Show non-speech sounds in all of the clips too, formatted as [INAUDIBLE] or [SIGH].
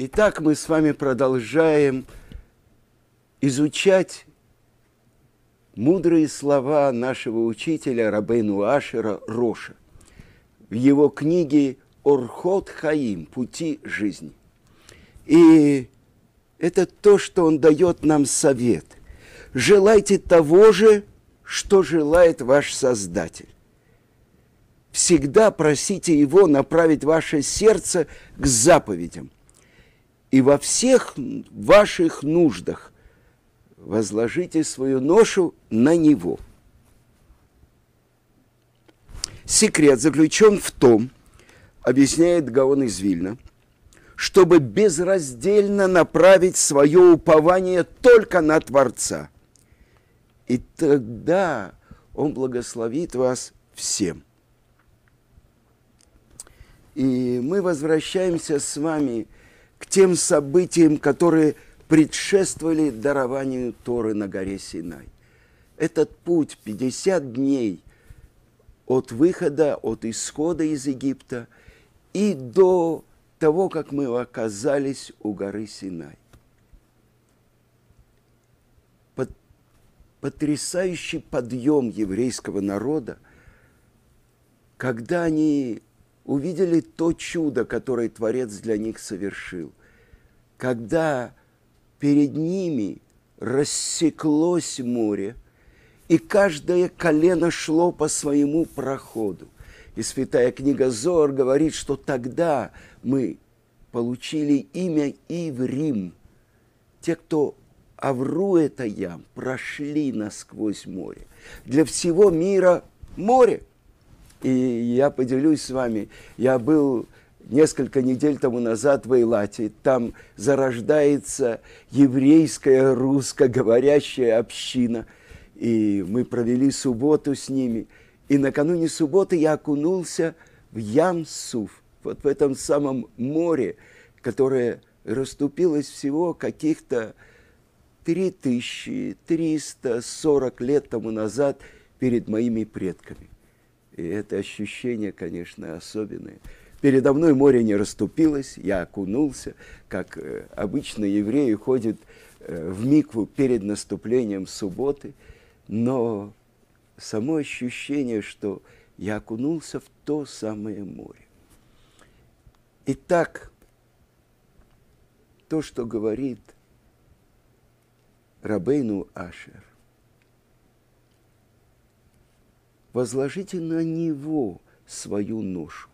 Итак, мы с вами продолжаем изучать мудрые слова нашего учителя Рабейну Ашера Роша в его книге «Орхот Хаим. Пути жизни». И это то, что он дает нам совет. Желайте того же, что желает ваш Создатель. Всегда просите Его направить ваше сердце к заповедям – и во всех ваших нуждах возложите свою ношу на него. Секрет заключен в том, объясняет Гаон из Вильна, чтобы безраздельно направить свое упование только на Творца. И тогда Он благословит вас всем. И мы возвращаемся с вами к тем событиям, которые предшествовали дарованию Торы на горе Синай. Этот путь 50 дней от выхода, от исхода из Египта и до того, как мы оказались у горы Синай. Потрясающий подъем еврейского народа, когда они увидели то чудо, которое Творец для них совершил. Когда перед ними рассеклось море, и каждое колено шло по своему проходу. И святая книга Зор говорит, что тогда мы получили имя Иврим. Те, кто Авру это ям, прошли насквозь море. Для всего мира море. И я поделюсь с вами, я был несколько недель тому назад в Эйлате, там зарождается еврейская русскоговорящая община, и мы провели субботу с ними. И накануне субботы я окунулся в Ямсуф, вот в этом самом море, которое расступилось всего каких-то 3340 лет тому назад перед моими предками. И это ощущение, конечно, особенное. Передо мной море не расступилось, я окунулся, как э, обычно евреи ходят э, в микву перед наступлением субботы, но само ощущение, что я окунулся в то самое море. Итак, то, что говорит Рабейну Ашер, возложите на него свою ношу.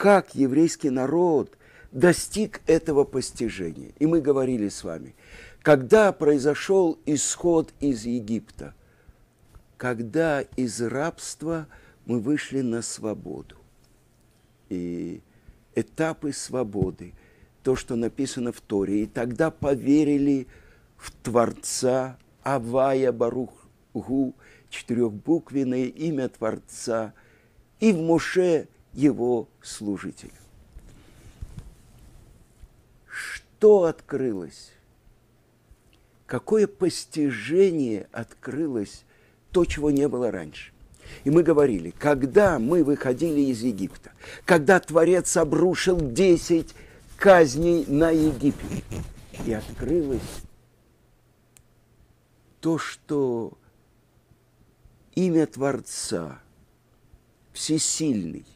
Как еврейский народ достиг этого постижения? И мы говорили с вами, когда произошел исход из Египта, когда из рабства мы вышли на свободу. И этапы свободы, то, что написано в Торе, и тогда поверили в Творца Авая Барух Гу, четырехбуквенное имя Творца и в Моше его служителя. Что открылось? Какое постижение открылось то, чего не было раньше? И мы говорили, когда мы выходили из Египта, когда Творец обрушил десять казней на Египет, и открылось то, что имя Творца, всесильный,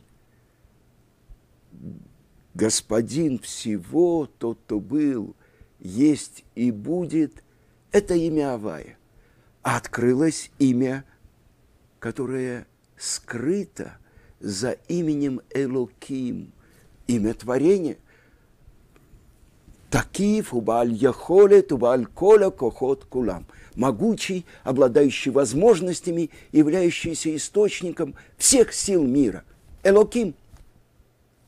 Господин всего, тот, кто был, есть и будет, это имя Авая. А открылось имя, которое скрыто за именем Элоким, имя творения. Такив, убаль яхолет, убаль коля, кохот кулам – могучий, обладающий возможностями, являющийся источником всех сил мира. Элоким.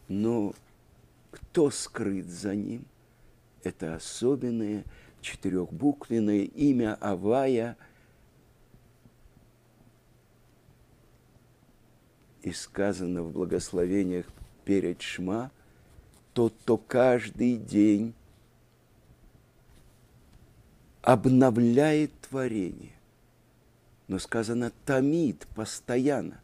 Но кто скрыт за ним? Это особенное четырехбуквенное имя Авая. И сказано в благословениях перед Шма, тот, кто каждый день обновляет творение. Но сказано «тамид» постоянно.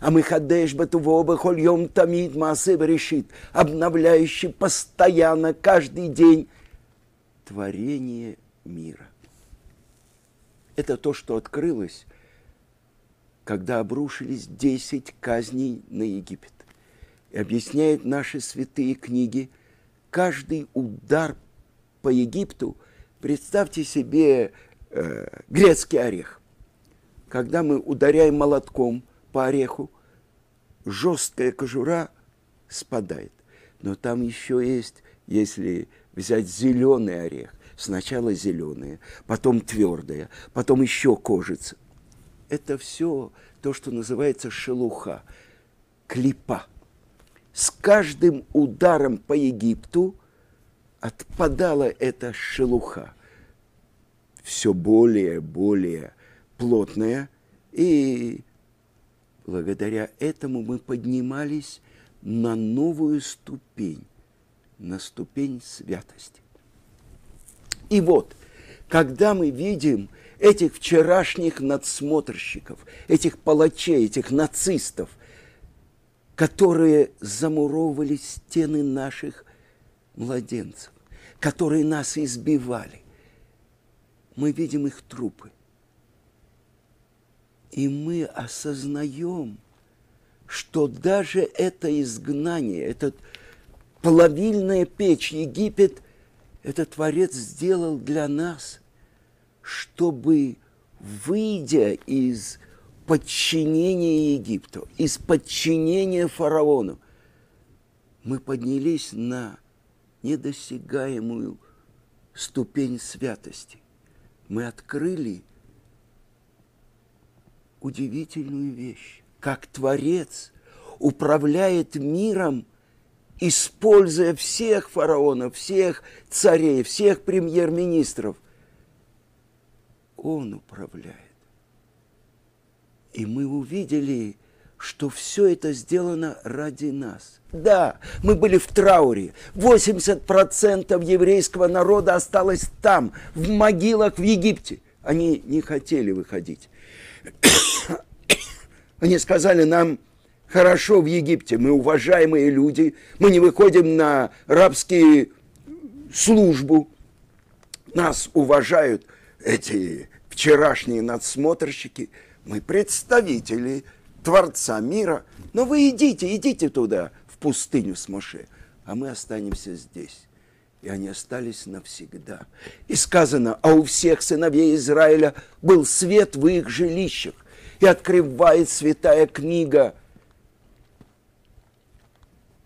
А мы хадеш бетуво хольем тамид маасе решит, обновляющий постоянно, каждый день творение мира. Это то, что открылось, когда обрушились десять казней на Египет. И объясняет наши святые книги, каждый удар по Египту, представьте себе э, грецкий орех. Когда мы ударяем молотком по ореху, жесткая кожура спадает. Но там еще есть, если взять зеленый орех, сначала зеленые, потом твердые, потом еще кожица. Это все то, что называется шелуха, клипа. С каждым ударом по Египту отпадала эта шелуха. Все более, более плотная. И благодаря этому мы поднимались на новую ступень, на ступень святости. И вот, когда мы видим этих вчерашних надсмотрщиков, этих палачей, этих нацистов, которые замуровывали стены наших младенцев, которые нас избивали, мы видим их трупы. И мы осознаем, что даже это изгнание, этот плавильная печь Египет – это Творец сделал для нас, чтобы, выйдя из подчинения Египту, из подчинения фараону, мы поднялись на недосягаемую ступень святости. Мы открыли удивительную вещь, как Творец управляет миром – используя всех фараонов, всех царей, всех премьер-министров, он управляет. И мы увидели, что все это сделано ради нас. Да, мы были в трауре. 80% еврейского народа осталось там, в могилах в Египте. Они не хотели выходить. Они сказали нам, хорошо в Египте, мы уважаемые люди, мы не выходим на рабские службу, нас уважают эти вчерашние надсмотрщики, мы представители Творца мира, но вы идите, идите туда, в пустыню с Моше, а мы останемся здесь. И они остались навсегда. И сказано, а у всех сыновей Израиля был свет в их жилищах. И открывает святая книга –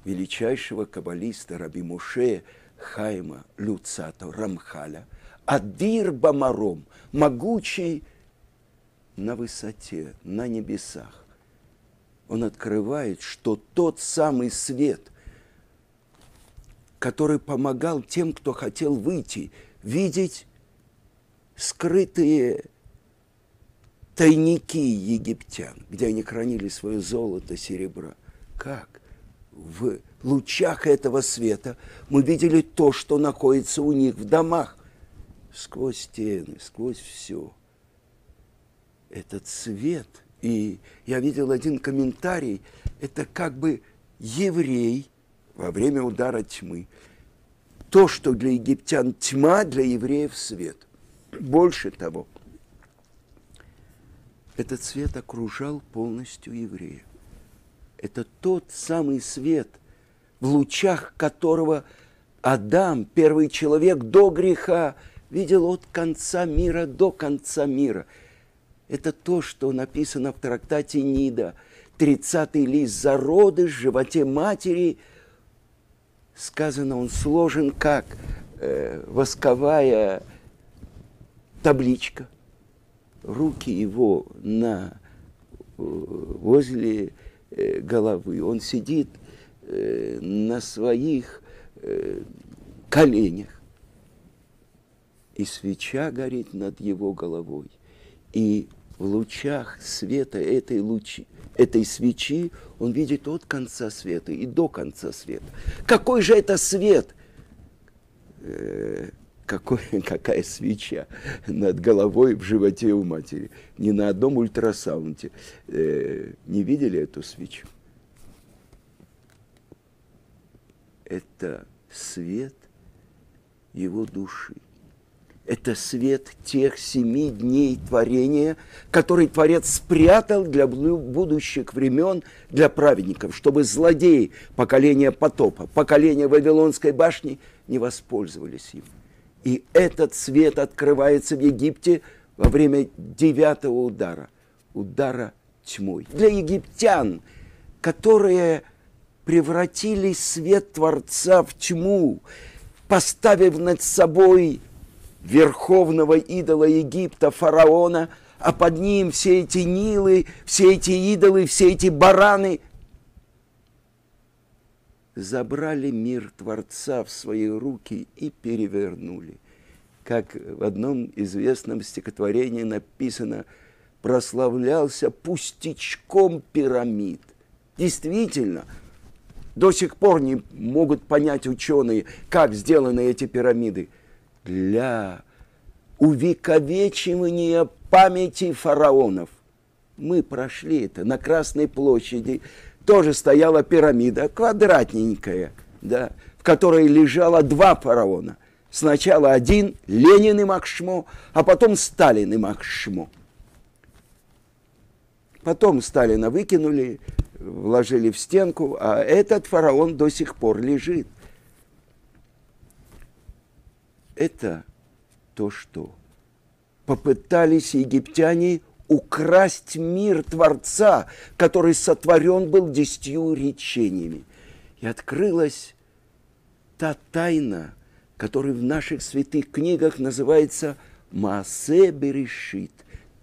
величайшего каббалиста Раби Муше Хайма Люцато Рамхаля, Адир Бамаром, могучий на высоте, на небесах. Он открывает, что тот самый свет, который помогал тем, кто хотел выйти, видеть скрытые тайники египтян, где они хранили свое золото, серебро. Как? в лучах этого света мы видели то, что находится у них в домах, сквозь стены, сквозь все. Этот свет, и я видел один комментарий, это как бы еврей во время удара тьмы. То, что для египтян тьма, для евреев свет. Больше того, этот свет окружал полностью евреев это тот самый свет, в лучах которого Адам, первый человек до греха, видел от конца мира до конца мира. Это то, что написано в трактате Нида, 30-й лист «Зародыш в животе матери». Сказано, он сложен как э, восковая табличка. Руки его на, э, возле Э, головы. Он сидит э, на своих коленях. И свеча горит над его головой. И в лучах света этой, лучи, этой свечи он видит от конца света и до конца света. Какой же это свет? Какой, [LAUGHS] какая свеча над головой в животе у матери. Ни на одном ультрасаунде э, не видели эту свечу. Это свет его души. Это свет тех семи дней творения, который Творец спрятал для будущих времен, для праведников, чтобы злодеи поколения потопа, поколения Вавилонской башни не воспользовались им. И этот свет открывается в Египте во время девятого удара, удара тьмой. Для египтян, которые превратили свет Творца в тьму, поставив над собой верховного идола Египта, фараона, а под ним все эти Нилы, все эти идолы, все эти бараны забрали мир Творца в свои руки и перевернули. Как в одном известном стихотворении написано, прославлялся пустячком пирамид. Действительно, до сих пор не могут понять ученые, как сделаны эти пирамиды. Для увековечивания памяти фараонов. Мы прошли это на Красной площади тоже стояла пирамида, квадратненькая, да, в которой лежало два фараона. Сначала один, Ленин и Махшмо, а потом Сталин и Махшмо. Потом Сталина выкинули, вложили в стенку, а этот фараон до сих пор лежит. Это то, что попытались египтяне украсть мир Творца, который сотворен был десятью речениями. И открылась та тайна, которая в наших святых книгах называется Маасе Берешит,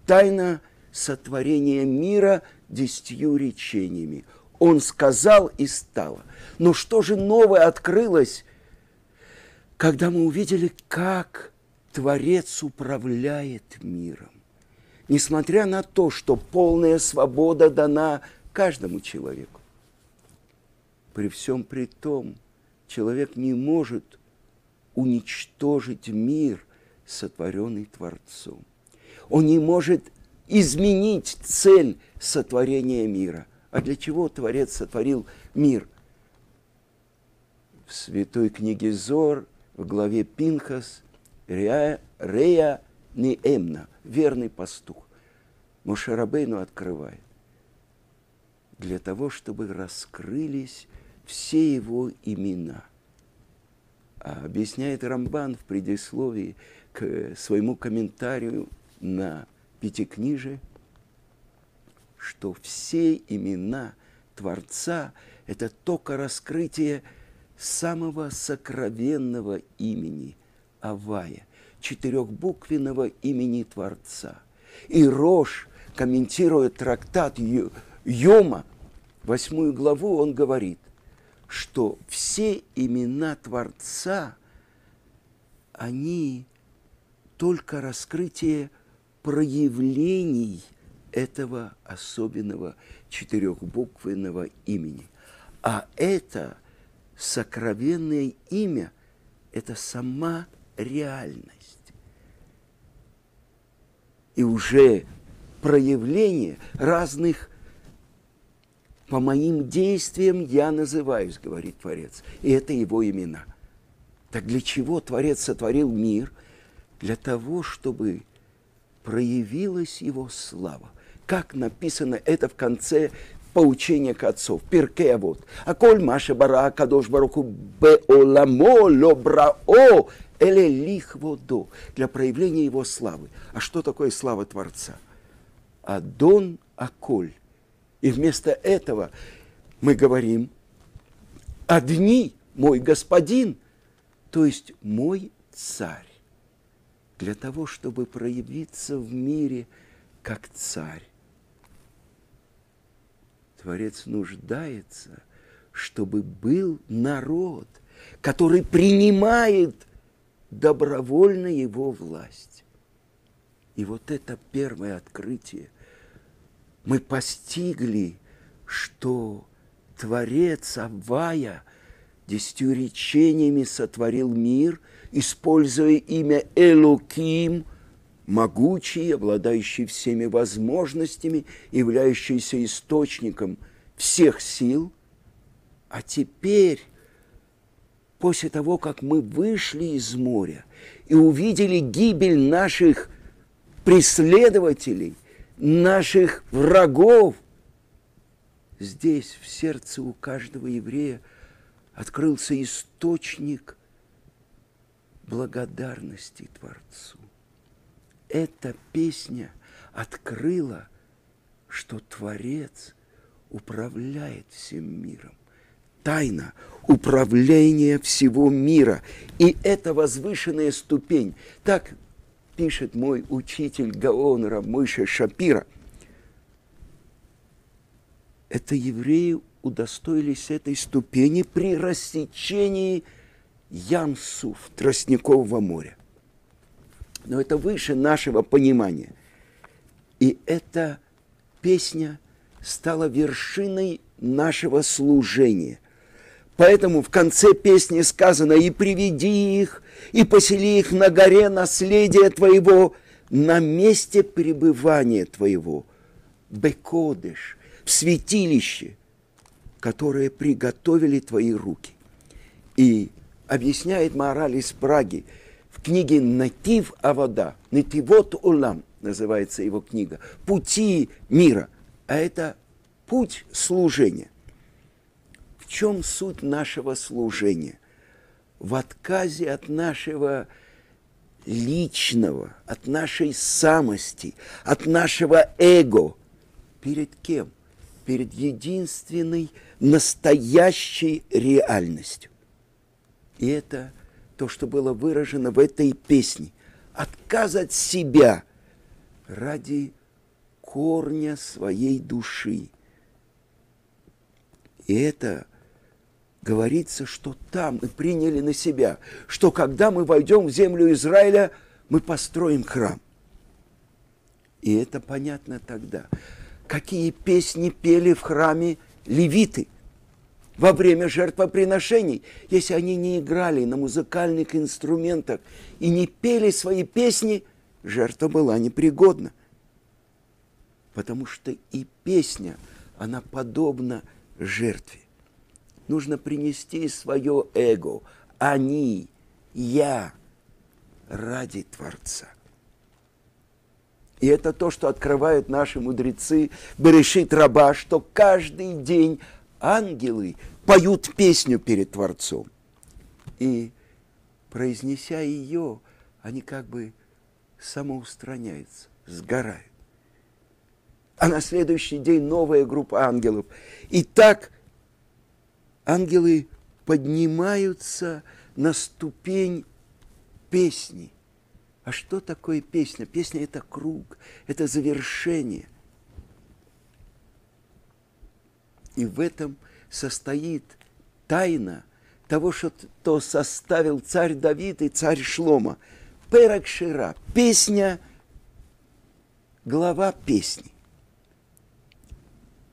тайна сотворения мира десятью речениями. Он сказал и стало. Но что же новое открылось, когда мы увидели, как Творец управляет миром? Несмотря на то, что полная свобода дана каждому человеку. При всем при том, человек не может уничтожить мир, сотворенный Творцом. Он не может изменить цель сотворения мира. А для чего Творец сотворил мир? В святой книге Зор, в главе Пинхас, Рея, Рея Неэмна – верный пастух. Мошерабейну открывает. Для того, чтобы раскрылись все его имена. А объясняет Рамбан в предисловии к своему комментарию на Пятикнижие, что все имена Творца – это только раскрытие самого сокровенного имени Авая – четырехбуквенного имени Творца. И Рош, комментируя трактат Йома, восьмую главу, он говорит, что все имена Творца, они только раскрытие проявлений этого особенного четырехбуквенного имени. А это сокровенное имя, это сама реальность и уже проявление разных по моим действиям я называюсь, говорит Творец. И это его имена. Так для чего Творец сотворил мир? Для того, чтобы проявилась его слава. Как написано это в конце поучения к отцов. Пирке вот. А коль маша бара кадош баруку беоламо лобрао Эле лихводо, для проявления его славы. А что такое слава Творца? Адон Аколь. И вместо этого мы говорим, одни мой господин, то есть мой царь. Для того, чтобы проявиться в мире как царь. Творец нуждается, чтобы был народ, который принимает добровольно его власть. И вот это первое открытие. Мы постигли, что Творец Авая десятью речениями сотворил мир, используя имя Элоким, могучий, обладающий всеми возможностями, являющийся источником всех сил. А теперь, после того, как мы вышли из моря и увидели гибель наших преследователей, наших врагов, здесь, в сердце у каждого еврея, открылся источник благодарности Творцу. Эта песня открыла, что Творец управляет всем миром. Тайна управления всего мира. И это возвышенная ступень. Так пишет мой учитель Гаон Рамыша Шапира. Это евреи удостоились этой ступени при рассечении Ямсуф, Тростникового моря. Но это выше нашего понимания. И эта песня стала вершиной нашего служения. Поэтому в конце песни сказано «И приведи их, и посели их на горе наследия Твоего, на месте пребывания Твоего, Бекодыш, в святилище, которое приготовили Твои руки». И объясняет мораль из Праги в книге «Натив Авода», «Нативот Улам» называется его книга, «Пути мира», а это путь служения. В чем суть нашего служения? В отказе от нашего личного, от нашей самости, от нашего эго. Перед кем? Перед единственной настоящей реальностью. И это то, что было выражено в этой песне. Отказ от себя ради корня своей души. И это говорится, что там мы приняли на себя, что когда мы войдем в землю Израиля, мы построим храм. И это понятно тогда. Какие песни пели в храме левиты во время жертвоприношений, если они не играли на музыкальных инструментах и не пели свои песни, жертва была непригодна. Потому что и песня, она подобна жертве нужно принести свое эго, они, я, ради Творца. И это то, что открывают наши мудрецы, Берешит Раба, что каждый день ангелы поют песню перед Творцом. И произнеся ее, они как бы самоустраняются, сгорают. А на следующий день новая группа ангелов. И так ангелы поднимаются на ступень песни. А что такое песня? Песня – это круг, это завершение. И в этом состоит тайна того, что составил царь Давид и царь Шлома. Перакшира – песня, глава песни,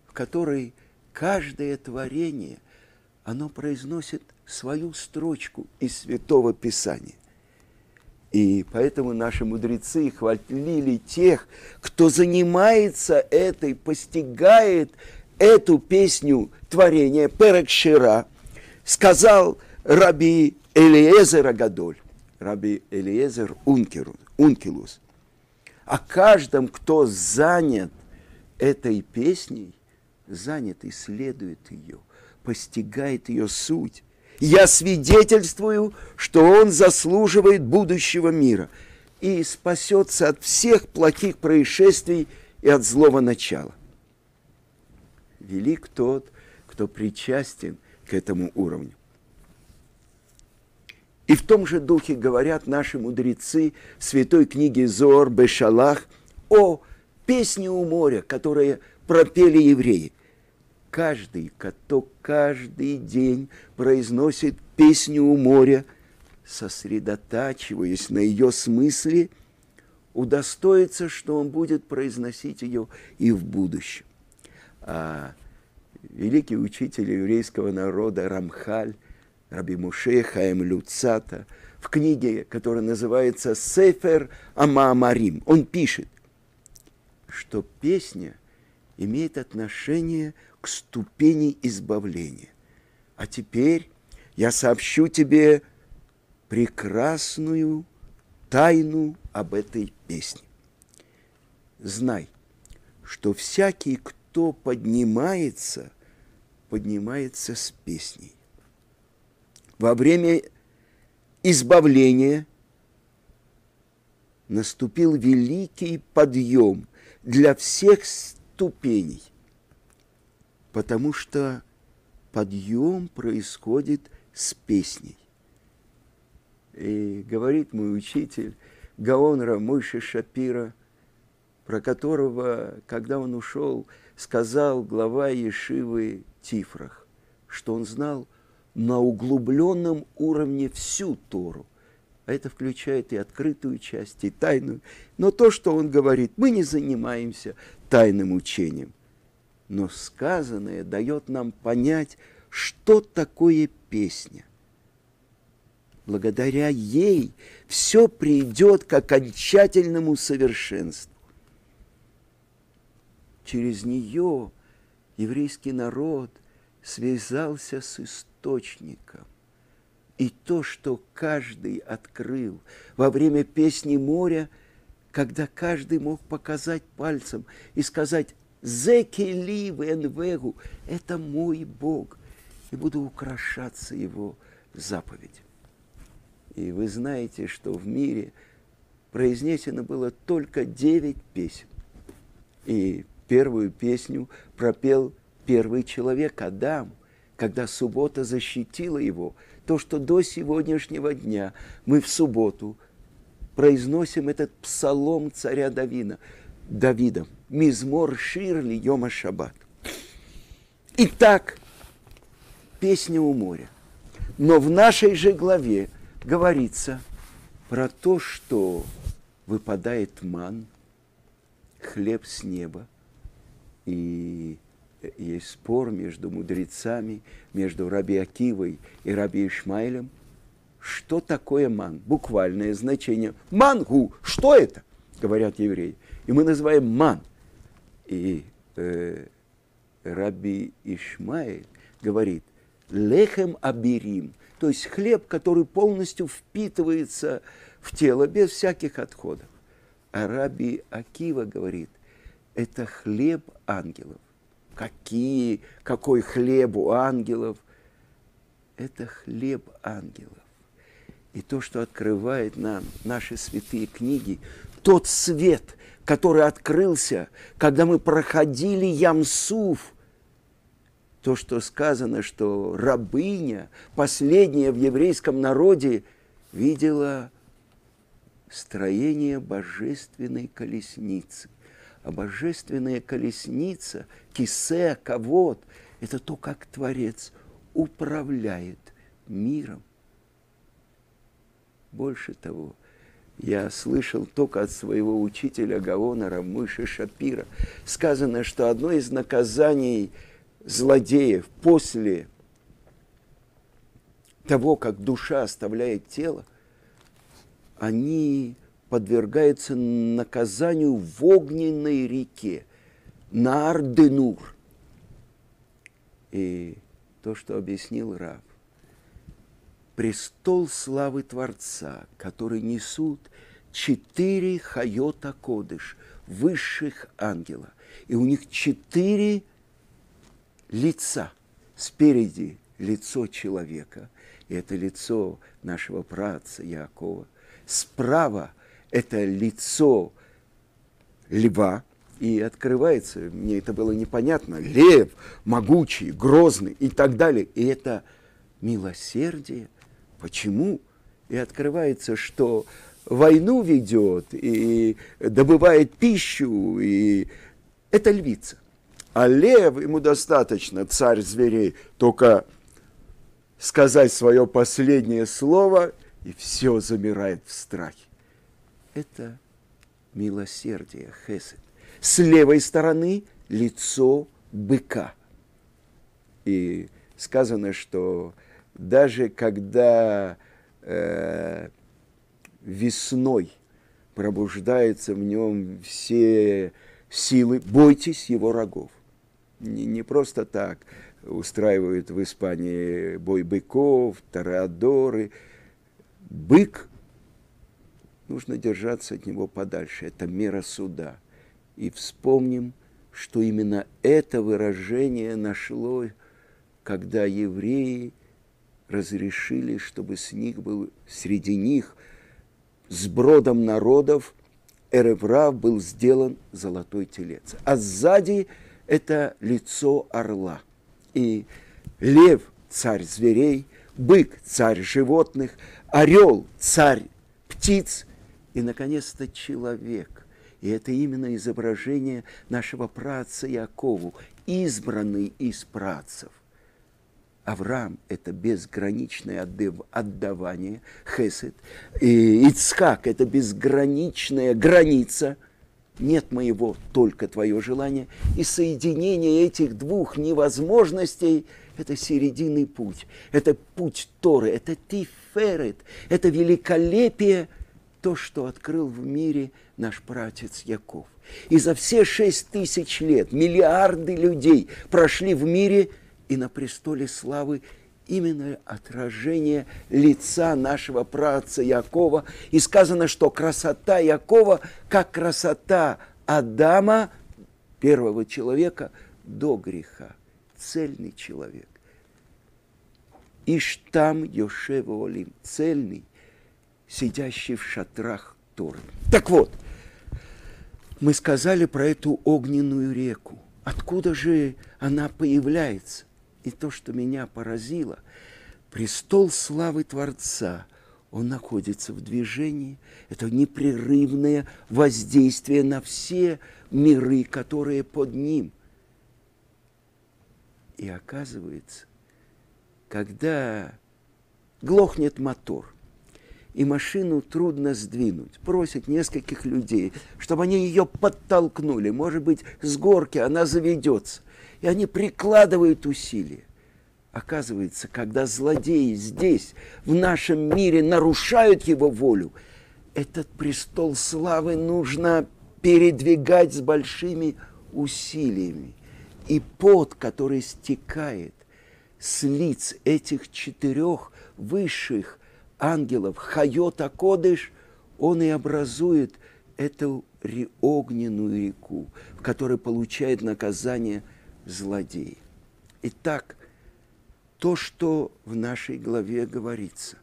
в которой каждое творение оно произносит свою строчку из Святого Писания. И поэтому наши мудрецы хвалили тех, кто занимается этой, постигает эту песню творения Перекшира. Сказал раби Элиезер Агадоль, раби Элиезер Ункилус, о каждом, кто занят этой песней, занят, исследует ее – постигает ее суть. Я свидетельствую, что он заслуживает будущего мира и спасется от всех плохих происшествий и от злого начала. Велик тот, кто причастен к этому уровню. И в том же духе говорят наши мудрецы святой книги Зор Бешалах о песне у моря, которые пропели евреи – каждый, кто каждый день произносит песню у моря, сосредотачиваясь на ее смысле, удостоится, что он будет произносить ее и в будущем. А великий учитель еврейского народа Рамхаль Раби Муше Хаем Люцата, в книге, которая называется «Сефер Амаамарим». Он пишет, что песня имеет отношение к ступени избавления. А теперь я сообщу тебе прекрасную тайну об этой песне. Знай, что всякий, кто поднимается, поднимается с песней. Во время избавления наступил великий подъем для всех ступеней, потому что подъем происходит с песней. И говорит мой учитель Гаон Рамойши Шапира, про которого, когда он ушел, сказал глава Ешивы Тифрах, что он знал на углубленном уровне всю Тору. А это включает и открытую часть, и тайную. Но то, что он говорит, мы не занимаемся тайным учением. Но сказанное дает нам понять, что такое песня. Благодаря ей все придет к окончательному совершенству. Через нее еврейский народ связался с источником. И то, что каждый открыл во время песни моря, когда каждый мог показать пальцем и сказать «Зекели венвегу» – это мой Бог, и буду украшаться Его заповедь. И вы знаете, что в мире произнесено было только девять песен. И первую песню пропел первый человек Адам, когда суббота защитила его. То, что до сегодняшнего дня мы в субботу произносим этот псалом царя Давина, Давида, Мизмор Ширли Йома Шаббат. Итак, песня у моря. Но в нашей же главе говорится про то, что выпадает ман, хлеб с неба, и есть спор между мудрецами, между Раби Акивой и Раби Ишмаилем. Что такое ман? Буквальное значение. Мангу, что это? Говорят евреи. И мы называем ман. И э, Раби Ишмаиль говорит, лехем абирим, то есть хлеб, который полностью впитывается в тело без всяких отходов. А Раби Акива говорит, это хлеб ангелов. Какие, какой хлеб у ангелов? Это хлеб ангелов. И то, что открывает нам наши святые книги, тот свет, который открылся, когда мы проходили Ямсуф, то, что сказано, что рабыня, последняя в еврейском народе, видела строение божественной колесницы. А божественная колесница, кисе, ковод, это то, как Творец управляет миром. Больше того, я слышал только от своего учителя Гаона Рамыши Шапира. Сказано, что одно из наказаний злодеев после того, как душа оставляет тело, они подвергается наказанию в огненной реке, на Арденур. И то, что объяснил Рав, престол славы Творца, который несут четыре хайота кодыш, высших ангела. И у них четыре лица. Спереди лицо человека, и это лицо нашего праца Якова. Справа – это лицо льва, и открывается, мне это было непонятно, лев, могучий, грозный и так далее. И это милосердие. Почему? И открывается, что войну ведет и добывает пищу, и это львица. А лев, ему достаточно, царь зверей, только сказать свое последнее слово, и все замирает в страхе это милосердие, хесед. С левой стороны лицо быка. И сказано, что даже когда э, весной пробуждается в нем все силы, бойтесь его рогов. Не, не просто так устраивают в Испании бой быков, тарадоры. Бык, нужно держаться от него подальше. Это мера суда. И вспомним, что именно это выражение нашло, когда евреи разрешили, чтобы с них был, среди них, с бродом народов, Эреврав был сделан золотой телец. А сзади это лицо орла. И лев – царь зверей, бык – царь животных, орел – царь птиц, и, наконец-то, человек. И это именно изображение нашего праца Якову, избранный из працев. Авраам – это безграничное отдавание, хесед. И Ицхак – это безграничная граница. Нет моего, только твое желание. И соединение этих двух невозможностей – это серединный путь. Это путь Торы, это тиферет, это великолепие, то, что открыл в мире наш пратец Яков. И за все шесть тысяч лет миллиарды людей прошли в мире – и на престоле славы именно отражение лица нашего праца Якова. И сказано, что красота Якова, как красота Адама, первого человека, до греха. Цельный человек. Иштам Йошева Олим, цельный, сидящий в шатрах Торы. Так вот, мы сказали про эту огненную реку. Откуда же она появляется? И то, что меня поразило, престол славы Творца, он находится в движении, это непрерывное воздействие на все миры, которые под ним. И оказывается, когда глохнет мотор, и машину трудно сдвинуть. Просит нескольких людей, чтобы они ее подтолкнули. Может быть, с горки она заведется и они прикладывают усилия. Оказывается, когда злодеи здесь, в нашем мире, нарушают его волю, этот престол славы нужно передвигать с большими усилиями. И пот, который стекает с лиц этих четырех высших ангелов, Хайота Кодыш, он и образует эту огненную реку, в которой получает наказание – злодей. Итак, то, что в нашей главе говорится.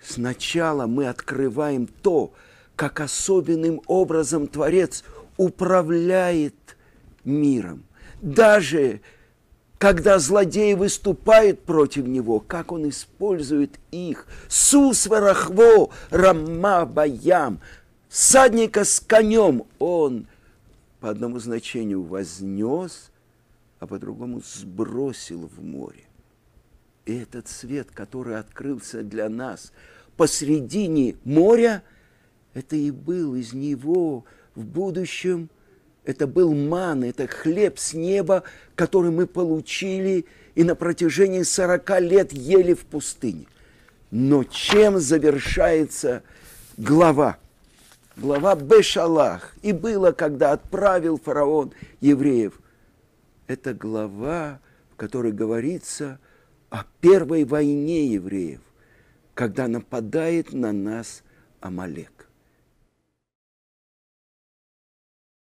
Сначала мы открываем то, как особенным образом Творец управляет миром. Даже когда злодеи выступают против него, как он использует их. Сусварахво рамма баям. Садника с конем он по одному значению вознес, а по другому сбросил в море. И этот свет, который открылся для нас посредине моря, это и был из него в будущем, это был ман, это хлеб с неба, который мы получили и на протяжении сорока лет ели в пустыне. Но чем завершается глава? глава Бешалах, и было, когда отправил фараон евреев. Это глава, в которой говорится о первой войне евреев, когда нападает на нас Амалек.